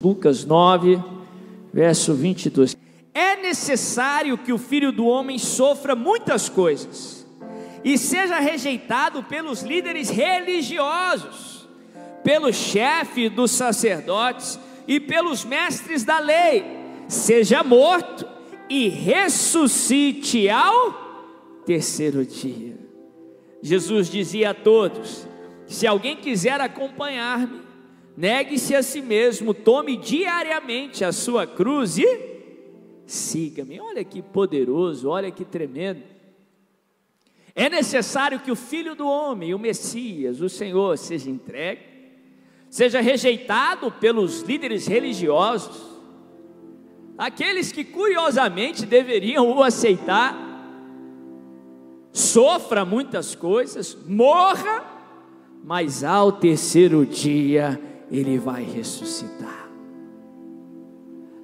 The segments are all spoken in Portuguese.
Lucas 9, verso 22. É necessário que o filho do homem sofra muitas coisas e seja rejeitado pelos líderes religiosos, pelo chefe dos sacerdotes e pelos mestres da lei, seja morto e ressuscite ao terceiro dia. Jesus dizia a todos: se alguém quiser acompanhar-me, Negue-se a si mesmo, tome diariamente a sua cruz e siga-me. Olha que poderoso, olha que tremendo. É necessário que o Filho do Homem, o Messias, o Senhor, seja entregue, seja rejeitado pelos líderes religiosos, aqueles que curiosamente deveriam o aceitar, sofra muitas coisas, morra, mas ao terceiro dia ele vai ressuscitar.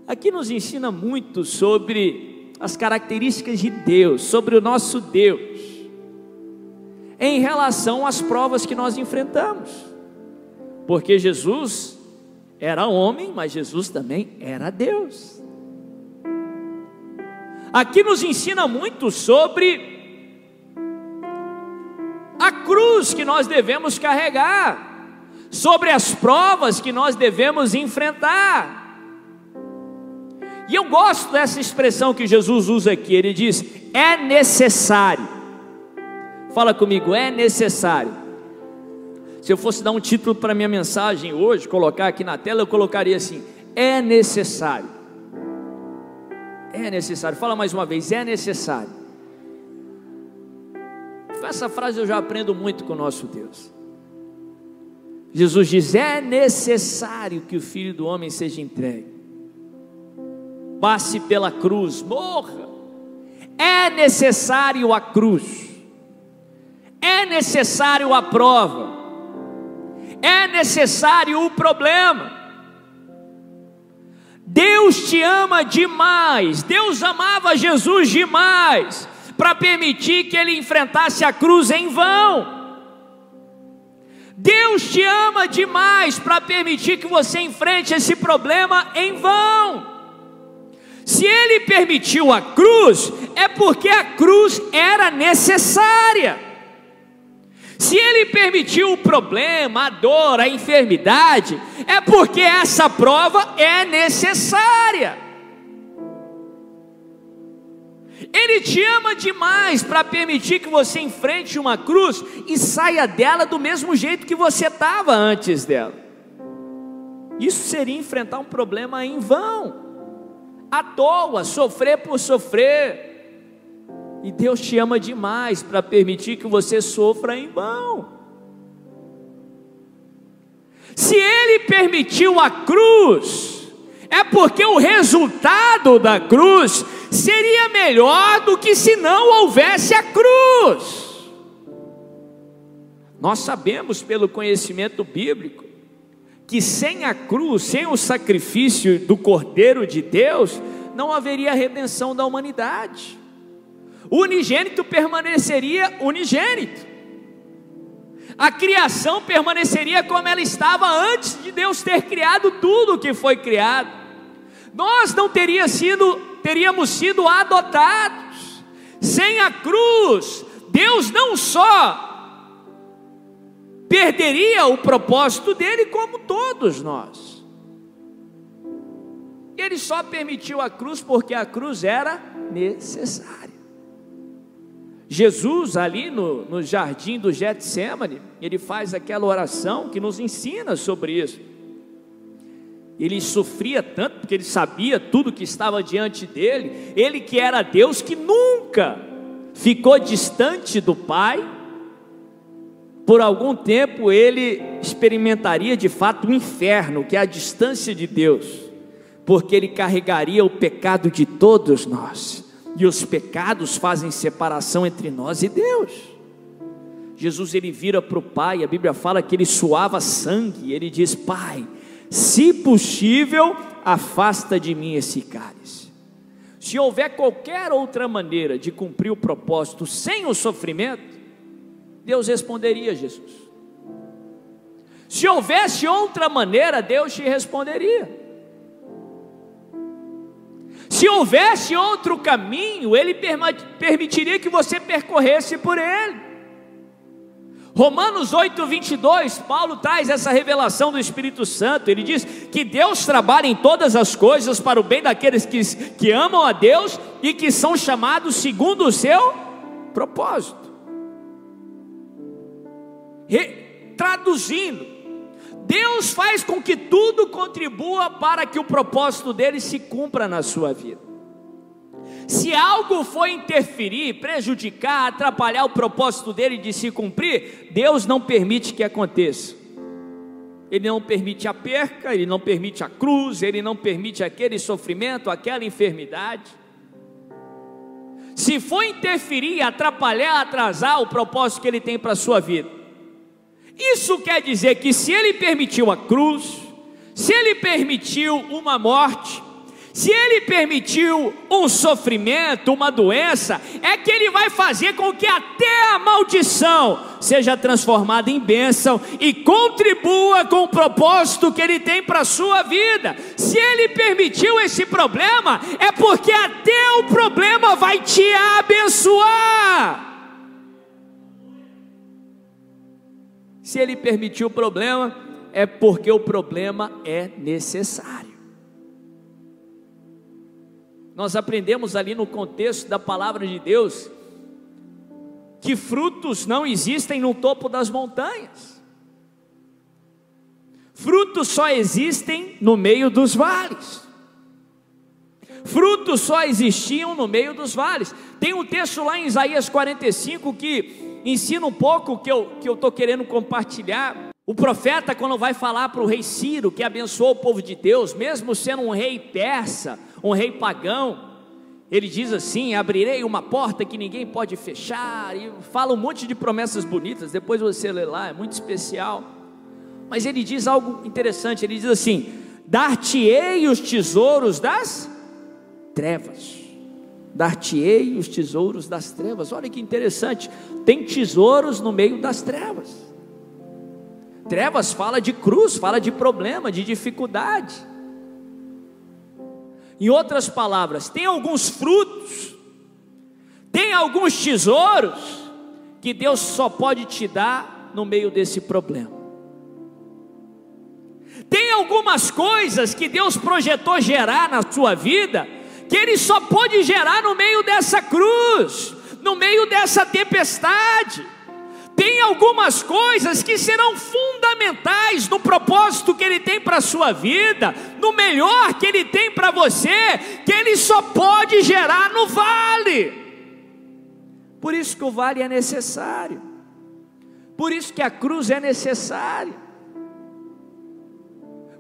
Aqui nos ensina muito sobre as características de Deus, sobre o nosso Deus, em relação às provas que nós enfrentamos, porque Jesus era homem, mas Jesus também era Deus. Aqui nos ensina muito sobre a cruz que nós devemos carregar sobre as provas que nós devemos enfrentar. E eu gosto dessa expressão que Jesus usa aqui, ele diz: é necessário. Fala comigo, é necessário. Se eu fosse dar um título para minha mensagem hoje, colocar aqui na tela, eu colocaria assim: é necessário. É necessário. Fala mais uma vez, é necessário. Essa frase eu já aprendo muito com o nosso Deus. Jesus diz: é necessário que o filho do homem seja entregue, passe pela cruz, morra. É necessário a cruz, é necessário a prova, é necessário o problema. Deus te ama demais, Deus amava Jesus demais, para permitir que ele enfrentasse a cruz em vão. Deus te ama demais para permitir que você enfrente esse problema em vão. Se Ele permitiu a cruz, é porque a cruz era necessária. Se Ele permitiu o problema, a dor, a enfermidade, é porque essa prova é necessária. Ele te ama demais para permitir que você enfrente uma cruz e saia dela do mesmo jeito que você estava antes dela. Isso seria enfrentar um problema em vão, à toa, sofrer por sofrer. E Deus te ama demais para permitir que você sofra em vão. Se Ele permitiu a cruz, é porque o resultado da cruz seria melhor do que se não houvesse a cruz. Nós sabemos pelo conhecimento bíblico que sem a cruz, sem o sacrifício do Cordeiro de Deus, não haveria redenção da humanidade. O unigênito permaneceria unigênito. A criação permaneceria como ela estava antes de Deus ter criado tudo o que foi criado. Nós não teria sido teríamos sido adotados. Sem a cruz, Deus não só perderia o propósito dele, como todos nós. Ele só permitiu a cruz porque a cruz era necessária. Jesus, ali no, no jardim do Getsemane, ele faz aquela oração que nos ensina sobre isso. Ele sofria tanto porque ele sabia tudo que estava diante dele. Ele que era Deus que nunca ficou distante do Pai. Por algum tempo ele experimentaria de fato o inferno, que é a distância de Deus, porque ele carregaria o pecado de todos nós. E os pecados fazem separação entre nós e Deus. Jesus ele vira para o Pai, a Bíblia fala que ele suava sangue, ele diz: Pai, se possível, afasta de mim esse cálice. Se houver qualquer outra maneira de cumprir o propósito sem o sofrimento, Deus responderia Jesus. Se houvesse outra maneira, Deus te responderia. Se houvesse outro caminho, ele permitiria que você percorresse por ele. Romanos 8, 22, Paulo traz essa revelação do Espírito Santo. Ele diz que Deus trabalha em todas as coisas para o bem daqueles que, que amam a Deus e que são chamados segundo o seu propósito. Traduzindo, Deus faz com que tudo contribua para que o propósito dele se cumpra na sua vida. Se algo for interferir, prejudicar, atrapalhar o propósito dele de se cumprir, Deus não permite que aconteça. Ele não permite a perca, ele não permite a cruz, ele não permite aquele sofrimento, aquela enfermidade. Se for interferir, atrapalhar, atrasar o propósito que ele tem para a sua vida, isso quer dizer que se ele permitiu a cruz, se ele permitiu uma morte, se ele permitiu um sofrimento, uma doença, é que ele vai fazer com que até a maldição seja transformada em bênção e contribua com o propósito que ele tem para a sua vida. Se ele permitiu esse problema, é porque até o problema vai te abençoar. Se ele permitiu o problema, é porque o problema é necessário. Nós aprendemos ali no contexto da palavra de Deus que frutos não existem no topo das montanhas. Frutos só existem no meio dos vales. Frutos só existiam no meio dos vales. Tem um texto lá em Isaías 45 que ensina um pouco que eu que eu estou querendo compartilhar. O profeta, quando vai falar para o rei Ciro, que abençoou o povo de Deus, mesmo sendo um rei persa, um rei pagão, ele diz assim: Abrirei uma porta que ninguém pode fechar, e fala um monte de promessas bonitas, depois você lê lá, é muito especial. Mas ele diz algo interessante: ele diz assim: Dar-te-ei os tesouros das trevas. Dar-te-ei os tesouros das trevas. Olha que interessante, tem tesouros no meio das trevas. Trevas fala de cruz, fala de problema, de dificuldade. Em outras palavras, tem alguns frutos, tem alguns tesouros que Deus só pode te dar no meio desse problema. Tem algumas coisas que Deus projetou gerar na sua vida, que Ele só pode gerar no meio dessa cruz, no meio dessa tempestade. Tem algumas coisas que serão fundamentais no propósito que Ele tem para a sua vida, no melhor que Ele tem para você, que Ele só pode gerar no vale. Por isso que o vale é necessário, por isso que a cruz é necessária.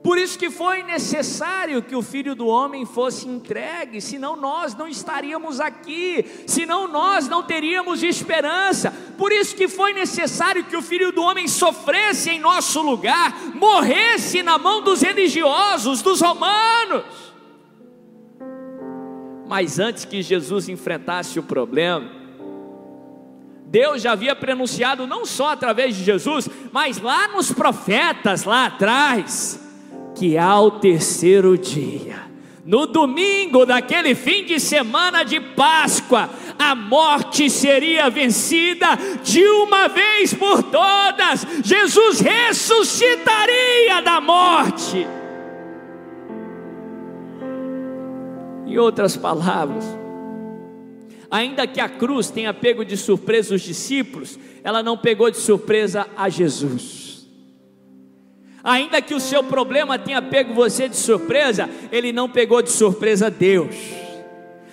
Por isso que foi necessário que o filho do homem fosse entregue, senão nós não estaríamos aqui, senão nós não teríamos esperança. Por isso que foi necessário que o filho do homem sofresse em nosso lugar, morresse na mão dos religiosos, dos romanos. Mas antes que Jesus enfrentasse o problema, Deus já havia pronunciado não só através de Jesus, mas lá nos profetas lá atrás, que ao terceiro dia, no domingo daquele fim de semana de Páscoa, a morte seria vencida de uma vez por todas, Jesus ressuscitaria da morte. Em outras palavras, ainda que a cruz tenha pego de surpresa os discípulos, ela não pegou de surpresa a Jesus. Ainda que o seu problema tenha pego você de surpresa, ele não pegou de surpresa Deus.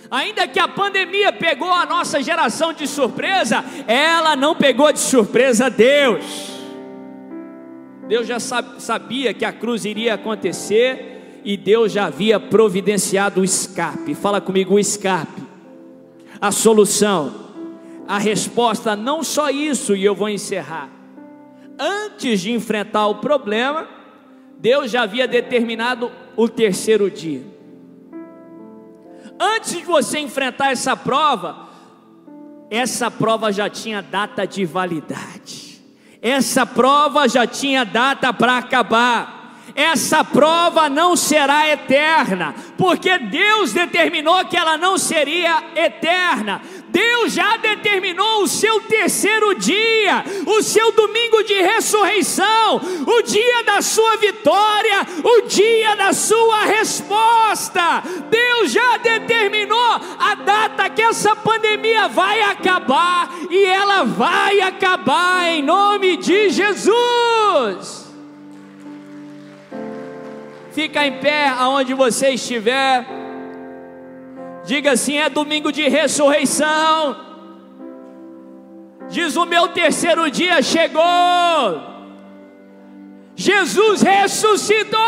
Ainda que a pandemia pegou a nossa geração de surpresa, ela não pegou de surpresa Deus. Deus já sabia que a cruz iria acontecer e Deus já havia providenciado o escape. Fala comigo, o escape. A solução, a resposta, não só isso, e eu vou encerrar antes de enfrentar o problema, Deus já havia determinado o terceiro dia. Antes de você enfrentar essa prova, essa prova já tinha data de validade. Essa prova já tinha data para acabar. Essa prova não será eterna, porque Deus determinou que ela não seria eterna. Deus já determinou o seu terceiro dia, o seu domingo de ressurreição, o dia da sua vitória, o dia da sua resposta. Deus já determinou a data que essa pandemia vai acabar e ela vai acabar em nome de Jesus. Fica em pé aonde você estiver. Diga assim: é domingo de ressurreição. Diz: o meu terceiro dia chegou. Jesus ressuscitou.